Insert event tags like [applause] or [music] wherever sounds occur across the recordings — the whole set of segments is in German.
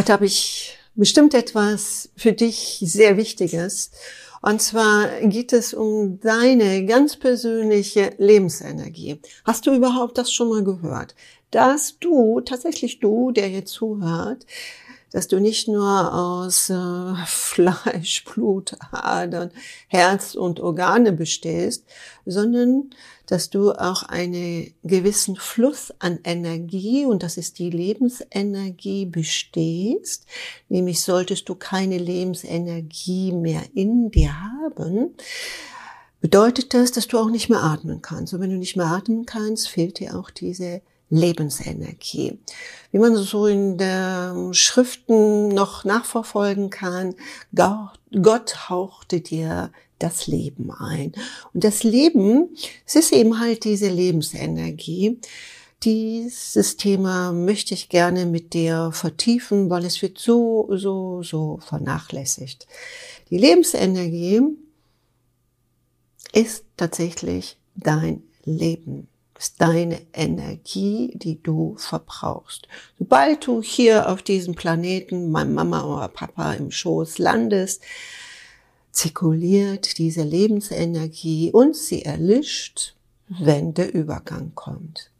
Heute habe ich bestimmt etwas für dich sehr Wichtiges. Und zwar geht es um deine ganz persönliche Lebensenergie. Hast du überhaupt das schon mal gehört? Dass du, tatsächlich du, der hier zuhört, dass du nicht nur aus äh, [laughs] Fleisch, Blut, Adern, Herz und Organe bestehst, sondern dass du auch einen gewissen Fluss an Energie, und das ist die Lebensenergie, bestehst. Nämlich solltest du keine Lebensenergie mehr in dir haben, bedeutet das, dass du auch nicht mehr atmen kannst. Und wenn du nicht mehr atmen kannst, fehlt dir auch diese Lebensenergie. Wie man so in der Schriften noch nachverfolgen kann, Gott hauchte dir das Leben ein. Und das Leben, es ist eben halt diese Lebensenergie. Dieses Thema möchte ich gerne mit dir vertiefen, weil es wird so, so, so vernachlässigt. Die Lebensenergie ist tatsächlich dein Leben ist deine Energie, die du verbrauchst. Sobald du hier auf diesem Planeten, mein Mama oder Papa im Schoß landest, zirkuliert diese Lebensenergie und sie erlischt, wenn der Übergang kommt.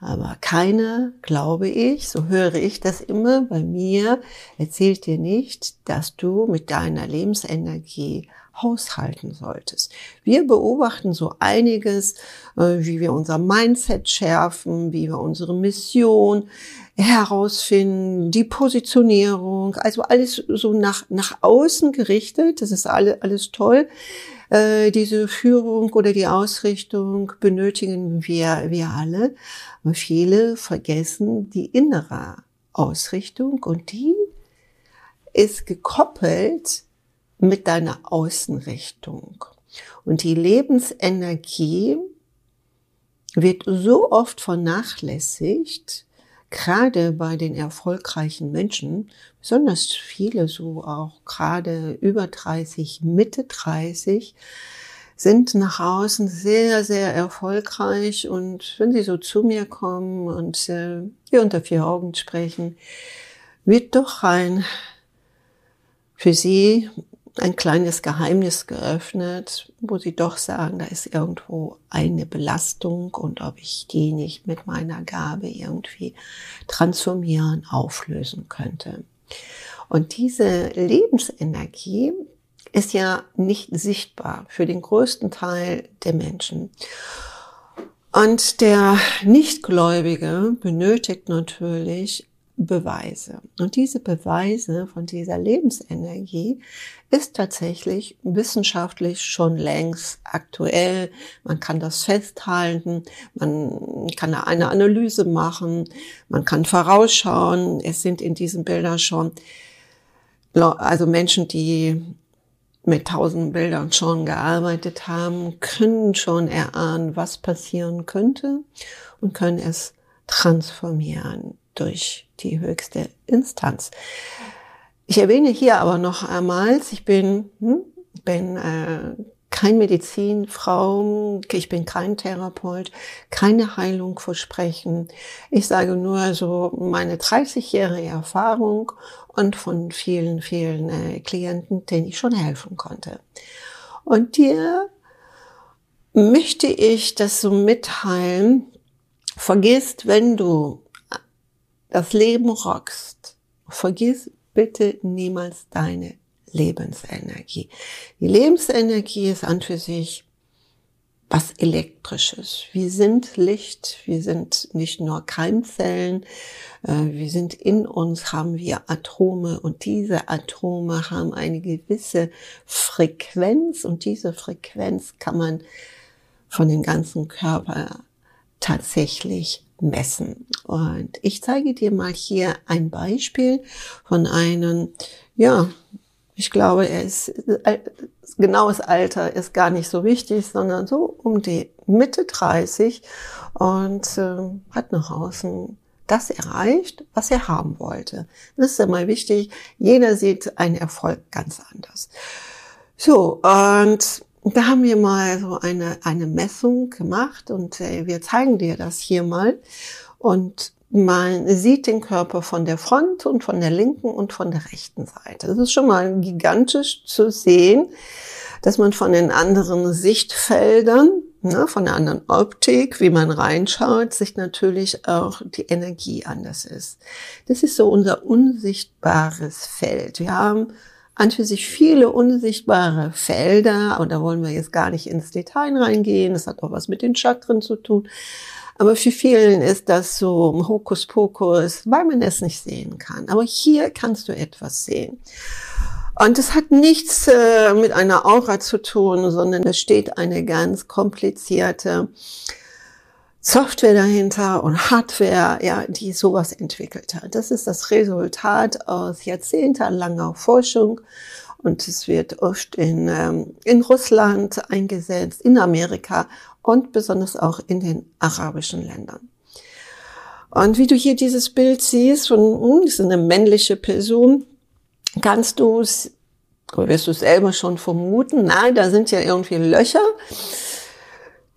Aber keiner, glaube ich, so höre ich das immer bei mir, erzählt dir nicht, dass du mit deiner Lebensenergie haushalten solltest. Wir beobachten so einiges, äh, wie wir unser Mindset schärfen, wie wir unsere Mission herausfinden, die Positionierung, also alles so nach, nach außen gerichtet. Das ist alle, alles toll. Äh, diese Führung oder die Ausrichtung benötigen wir, wir alle. Viele vergessen die innere Ausrichtung und die ist gekoppelt mit deiner Außenrichtung. Und die Lebensenergie wird so oft vernachlässigt, gerade bei den erfolgreichen Menschen, besonders viele so auch gerade über 30, Mitte 30, sind nach außen sehr, sehr erfolgreich und wenn sie so zu mir kommen und äh, wir unter vier Augen sprechen, wird doch ein für sie ein kleines Geheimnis geöffnet, wo sie doch sagen, da ist irgendwo eine Belastung und ob ich die nicht mit meiner Gabe irgendwie transformieren, auflösen könnte. Und diese Lebensenergie ist ja nicht sichtbar für den größten Teil der Menschen. Und der Nichtgläubige benötigt natürlich Beweise. Und diese Beweise von dieser Lebensenergie ist tatsächlich wissenschaftlich schon längst aktuell. Man kann das festhalten, man kann eine Analyse machen, man kann vorausschauen. Es sind in diesen Bildern schon also Menschen, die mit tausend Bildern schon gearbeitet haben, können schon erahnen, was passieren könnte und können es transformieren durch die höchste Instanz. Ich erwähne hier aber noch einmal, ich bin, hm, bin äh, kein Medizinfrau, ich bin kein Therapeut, keine Heilung versprechen. Ich sage nur so meine 30-jährige Erfahrung und von vielen, vielen äh, Klienten, denen ich schon helfen konnte. Und dir möchte ich das so mitteilen, vergisst, wenn du das Leben rockst, vergiss bitte niemals deine Lebensenergie. Die Lebensenergie ist an für sich was Elektrisches. Wir sind Licht, wir sind nicht nur Keimzellen, äh, wir sind in uns, haben wir Atome und diese Atome haben eine gewisse Frequenz und diese Frequenz kann man von dem ganzen Körper tatsächlich messen. Und ich zeige dir mal hier ein Beispiel von einem, ja, ich glaube, er ist, äh, genaues Alter ist gar nicht so wichtig, sondern so um die Mitte 30 und äh, hat nach außen das erreicht, was er haben wollte. Das ist mal wichtig. Jeder sieht einen Erfolg ganz anders. So, und da haben wir mal so eine, eine Messung gemacht und äh, wir zeigen dir das hier mal. Und man sieht den Körper von der Front und von der linken und von der rechten Seite. Das ist schon mal gigantisch zu sehen, dass man von den anderen Sichtfeldern, ne, von der anderen Optik, wie man reinschaut, sich natürlich auch die Energie anders ist. Das ist so unser unsichtbares Feld. Wir haben an für sich viele unsichtbare Felder, und da wollen wir jetzt gar nicht ins Detail reingehen, das hat auch was mit den Chakren zu tun. Aber für vielen ist das so Hokuspokus, weil man es nicht sehen kann. Aber hier kannst du etwas sehen. Und es hat nichts äh, mit einer Aura zu tun, sondern es steht eine ganz komplizierte Software dahinter und Hardware, ja, die sowas entwickelt hat. Das ist das Resultat aus jahrzehntelanger Forschung und es wird oft in, ähm, in Russland eingesetzt, in Amerika und besonders auch in den arabischen Ländern. Und wie du hier dieses Bild siehst, von, hm, ist eine männliche Person, kannst du es, wirst du selber schon vermuten, nein, da sind ja irgendwie Löcher.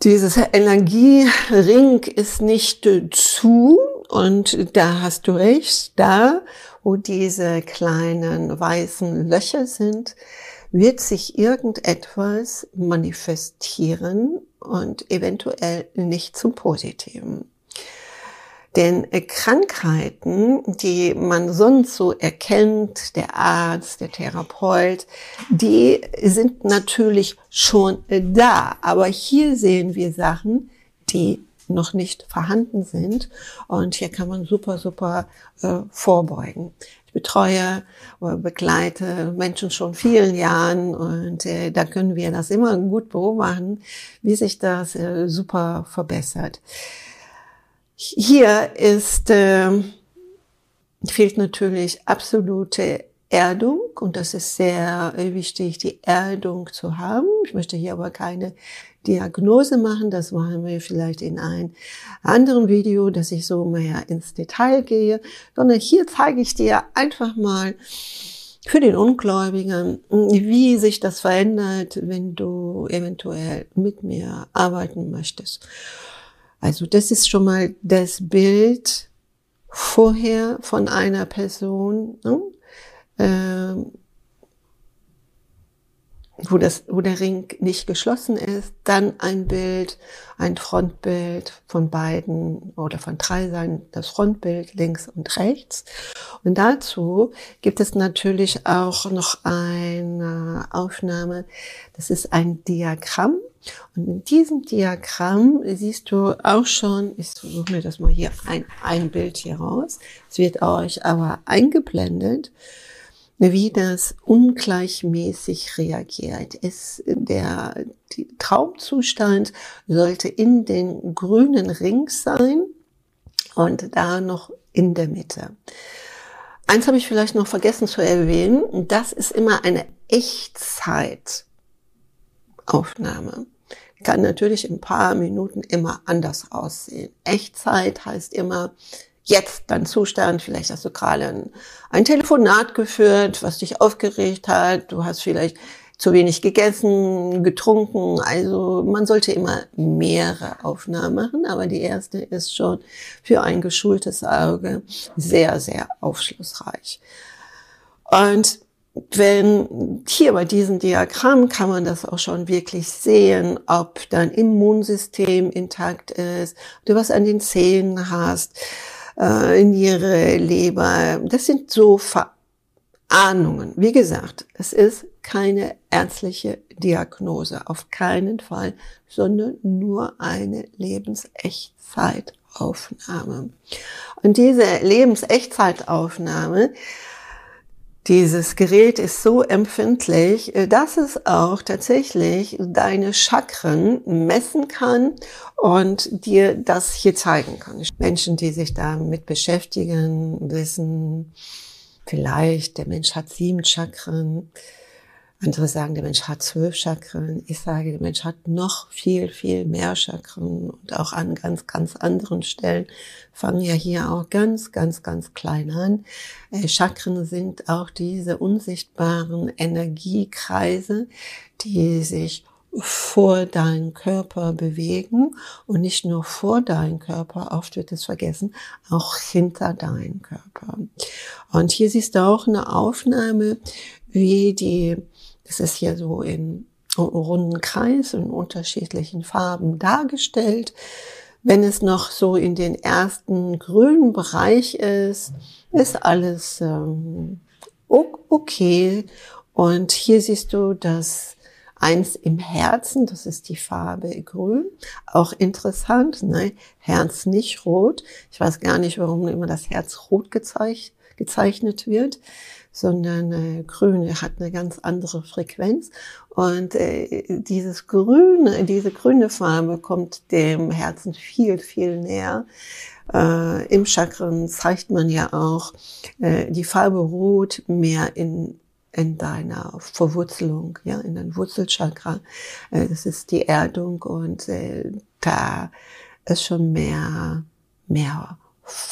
Dieses Energiering ist nicht zu und da hast du recht, da, wo diese kleinen weißen Löcher sind, wird sich irgendetwas manifestieren und eventuell nicht zum Positiven. Denn Krankheiten, die man sonst so erkennt, der Arzt, der Therapeut, die sind natürlich schon da. Aber hier sehen wir Sachen, die noch nicht vorhanden sind. Und hier kann man super, super äh, vorbeugen. Ich betreue oder begleite Menschen schon vielen Jahren und äh, da können wir das immer gut beobachten, wie sich das äh, super verbessert. Hier ist, äh, fehlt natürlich absolute Erdung und das ist sehr wichtig, die Erdung zu haben. Ich möchte hier aber keine Diagnose machen, das machen wir vielleicht in einem anderen Video, dass ich so mehr ins Detail gehe, sondern hier zeige ich dir einfach mal für den Ungläubigen, wie sich das verändert, wenn du eventuell mit mir arbeiten möchtest. Also das ist schon mal das Bild vorher von einer Person. Ne? Ähm, wo, das, wo der Ring nicht geschlossen ist, dann ein Bild, ein Frontbild von beiden oder von drei Seiten, das Frontbild links und rechts. Und dazu gibt es natürlich auch noch eine Aufnahme, das ist ein Diagramm. Und in diesem Diagramm siehst du auch schon, ich suche mir das mal hier ein, ein Bild hier raus. Es wird euch aber eingeblendet wie das ungleichmäßig reagiert. Ist der Traumzustand sollte in den grünen Ring sein und da noch in der Mitte. Eins habe ich vielleicht noch vergessen zu erwähnen. Das ist immer eine Echtzeitaufnahme. Kann natürlich in ein paar Minuten immer anders aussehen. Echtzeit heißt immer, jetzt dein Zustand. Vielleicht hast du gerade ein, ein Telefonat geführt, was dich aufgeregt hat. Du hast vielleicht zu wenig gegessen, getrunken. Also man sollte immer mehrere Aufnahmen machen, aber die erste ist schon für ein geschultes Auge sehr, sehr aufschlussreich. Und wenn hier bei diesem Diagramm kann man das auch schon wirklich sehen, ob dein Immunsystem intakt ist, du was an den Zähnen hast, äh, Niere, Leber. Das sind so Verahnungen. Wie gesagt, es ist keine ärztliche Diagnose, auf keinen Fall, sondern nur eine Lebensechtzeitaufnahme. Und diese Lebensechtzeitaufnahme dieses Gerät ist so empfindlich, äh, dass es auch tatsächlich deine Chakren messen kann und dir das hier zeigen kann. Menschen, die sich damit beschäftigen, wissen vielleicht, der Mensch hat sieben Chakren. Andere sagen, der Mensch hat zwölf Chakren. Ich sage, der Mensch hat noch viel, viel mehr Chakren und auch an ganz, ganz anderen Stellen fangen ja hier auch ganz, ganz, ganz klein an. Äh, Chakren sind auch diese unsichtbaren Energiekreise, die sich vor deinen Körper bewegen und nicht nur vor deinen Körper, oft wird es vergessen, auch hinter deinen Körper. Und hier siehst du auch eine Aufnahme, wie die, das ist hier so in runden Kreis in unterschiedlichen Farben dargestellt. Wenn es noch so in den ersten grünen Bereich ist, ist alles ähm, okay. Und hier siehst du das eins im Herzen, das ist die Farbe grün. Auch interessant, ne? Herz nicht rot. Ich weiß gar nicht, warum immer das Herz rot gezeich gezeichnet wird, sondern äh, grün hat eine ganz andere Frequenz. Und äh, dieses grüne, diese grüne Farbe kommt dem Herzen viel, viel näher. Äh, Im Chakren zeigt man ja auch äh, die Farbe Rot mehr in in deiner Verwurzelung, ja, in deinem Wurzelchakra. Äh, das ist die Erdung und äh, da ist schon mehr, mehr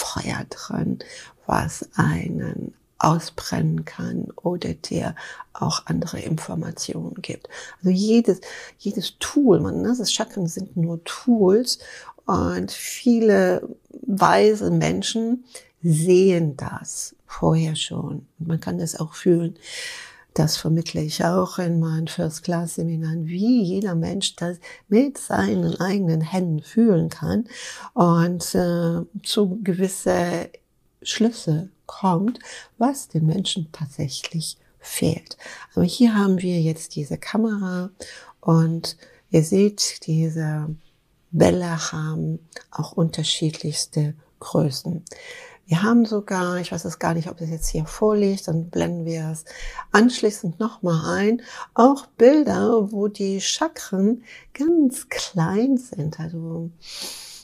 Feuer drin, was einen ausbrennen kann oder dir auch andere Informationen gibt. Also jedes, jedes Tool, man, ne, das Chakren sind nur Tools und viele weise Menschen sehen das vorher schon. Man kann das auch fühlen. Das vermittle ich auch in meinen First-Class-Seminaren, wie jeder Mensch das mit seinen eigenen Händen fühlen kann und äh, zu gewisse Schlüsse kommt, was den Menschen tatsächlich fehlt. Aber hier haben wir jetzt diese Kamera und ihr seht, diese Bälle haben auch unterschiedlichste Größen. Wir haben sogar, ich weiß es gar nicht, ob es jetzt hier vorliegt, dann blenden wir es anschließend nochmal ein, auch Bilder, wo die Chakren ganz klein sind, also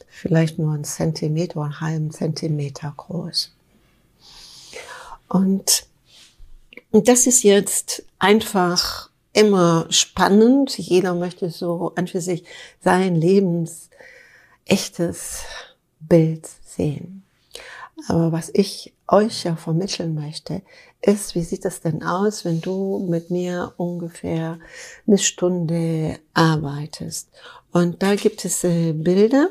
vielleicht nur ein Zentimeter einen halben Zentimeter groß. Und, und das ist jetzt einfach immer spannend. Jeder möchte so an für sich sein Lebens echtes Bild sehen. Aber was ich euch ja vermitteln möchte, ist, wie sieht das denn aus, wenn du mit mir ungefähr eine Stunde arbeitest? Und da gibt es äh, Bilder,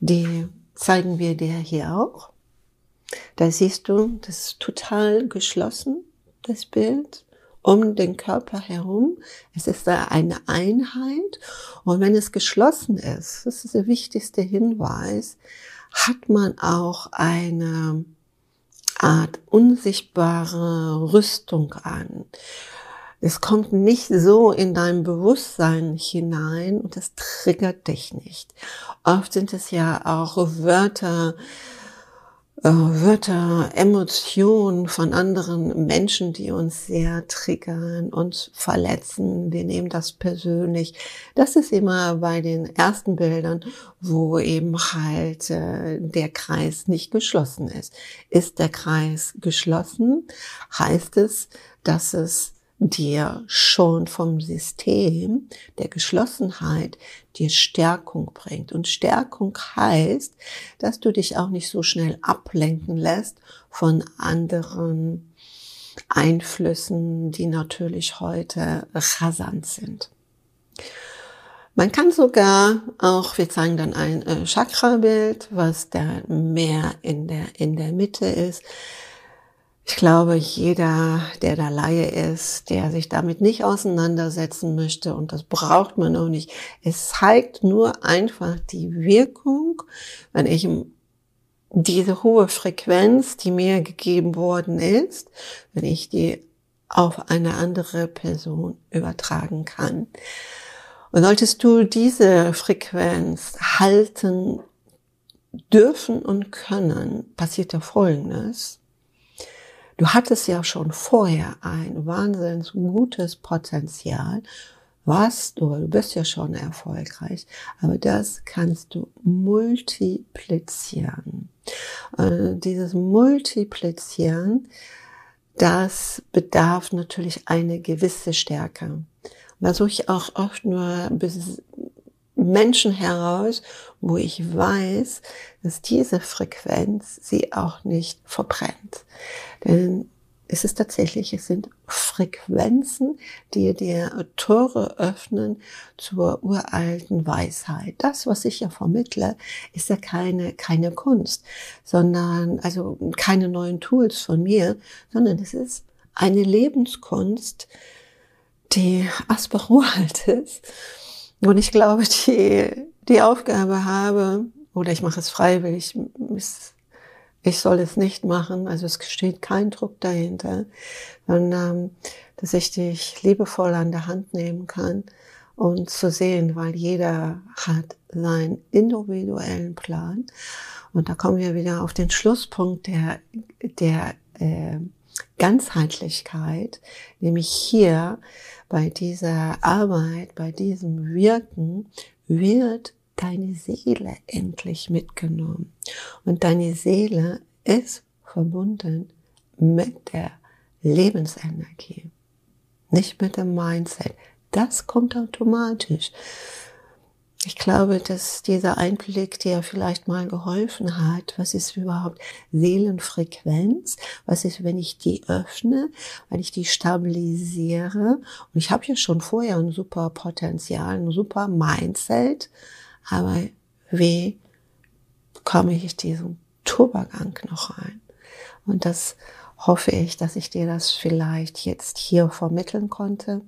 die zeigen wir dir hier auch. Da siehst du, das ist total geschlossen, das Bild um den Körper herum. Es ist da eine Einheit. Und wenn es geschlossen ist, das ist der wichtigste Hinweis, hat man auch eine Art unsichtbare Rüstung an. Es kommt nicht so in dein Bewusstsein hinein und es triggert dich nicht. Oft sind es ja auch Wörter, äh, Wörter, Emotionen von anderen Menschen, die uns sehr triggern, uns verletzen. Wir nehmen das persönlich. Das ist immer bei den ersten Bildern, wo eben halt äh, der Kreis nicht geschlossen ist. Ist der Kreis geschlossen, heißt es, dass es dir schon vom System der Geschlossenheit dir Stärkung bringt. Und Stärkung heißt, dass du dich auch nicht so schnell ablenken lässt von anderen Einflüssen, die natürlich heute rasant sind. Man kann sogar auch, wir zeigen dann ein äh, Chakra-Bild, was da mehr in der, in der Mitte ist. Ich glaube, jeder, der da Laie ist, der sich damit nicht auseinandersetzen möchte, und das braucht man auch nicht, es zeigt nur einfach die Wirkung, wenn ich diese hohe Frequenz, die mir gegeben worden ist, wenn ich die auf eine andere Person übertragen kann. Und solltest du diese Frequenz halten dürfen und können, passiert da Folgendes. Du hattest ja schon vorher ein wahnsinnig gutes Potenzial, was du, du bist ja schon erfolgreich, aber das kannst du multiplizieren. Und dieses Multiplizieren, das bedarf natürlich eine gewisse Stärke. Suche ich auch oft nur Menschen heraus, wo ich weiß, dass diese Frequenz sie auch nicht verbrennt. Denn ist es tatsächlich, es sind Frequenzen, die dir Tore öffnen zur uralten Weisheit. Das, was ich ja vermittle, ist ja keine, keine Kunst, sondern, also keine neuen Tools von mir, sondern es ist eine Lebenskunst, die uralt ist. Und ich glaube, die, die Aufgabe habe, oder ich mache es freiwillig, ich soll es nicht machen, also es steht kein Druck dahinter, sondern dass ich dich liebevoll an der Hand nehmen kann und zu sehen, weil jeder hat seinen individuellen Plan. Und da kommen wir wieder auf den Schlusspunkt der, der äh, Ganzheitlichkeit, nämlich hier bei dieser Arbeit, bei diesem Wirken wird deine Seele endlich mitgenommen. Und deine Seele ist verbunden mit der Lebensenergie, nicht mit dem Mindset. Das kommt automatisch. Ich glaube, dass dieser Einblick dir vielleicht mal geholfen hat. Was ist überhaupt Seelenfrequenz? Was ist, wenn ich die öffne, wenn ich die stabilisiere? Und ich habe ja schon vorher ein super Potenzial, ein super Mindset. Aber wie bekomme ich diesen Turbogang noch rein? Und das hoffe ich, dass ich dir das vielleicht jetzt hier vermitteln konnte.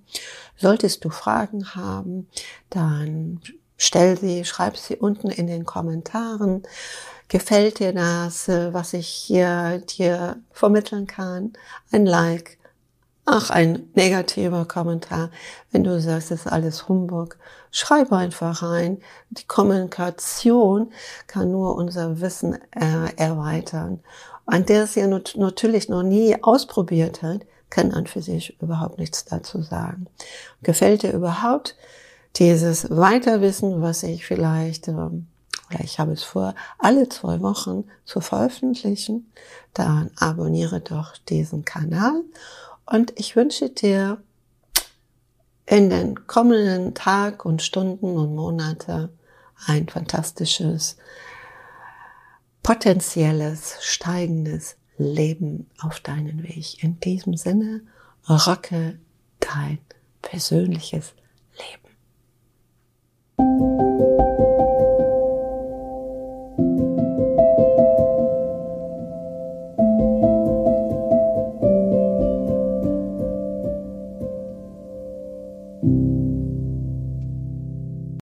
Solltest du Fragen haben, dann stell sie, schreib sie unten in den Kommentaren. Gefällt dir das, was ich hier dir vermitteln kann? Ein Like, Ach, ein negativer Kommentar. Wenn du sagst, es ist alles Humbug, schreib einfach rein. Die Kommunikation kann nur unser Wissen äh, erweitern. Und der es ja natürlich noch nie ausprobiert hat, kann an für sich überhaupt nichts dazu sagen. Gefällt dir überhaupt dieses Weiterwissen, was ich vielleicht, ähm, oder ich habe es vor, alle zwei Wochen zu veröffentlichen, dann abonniere doch diesen Kanal und ich wünsche dir in den kommenden Tag und Stunden und Monate ein fantastisches, potenzielles, steigendes Leben auf deinen Weg. In diesem Sinne, rocke dein persönliches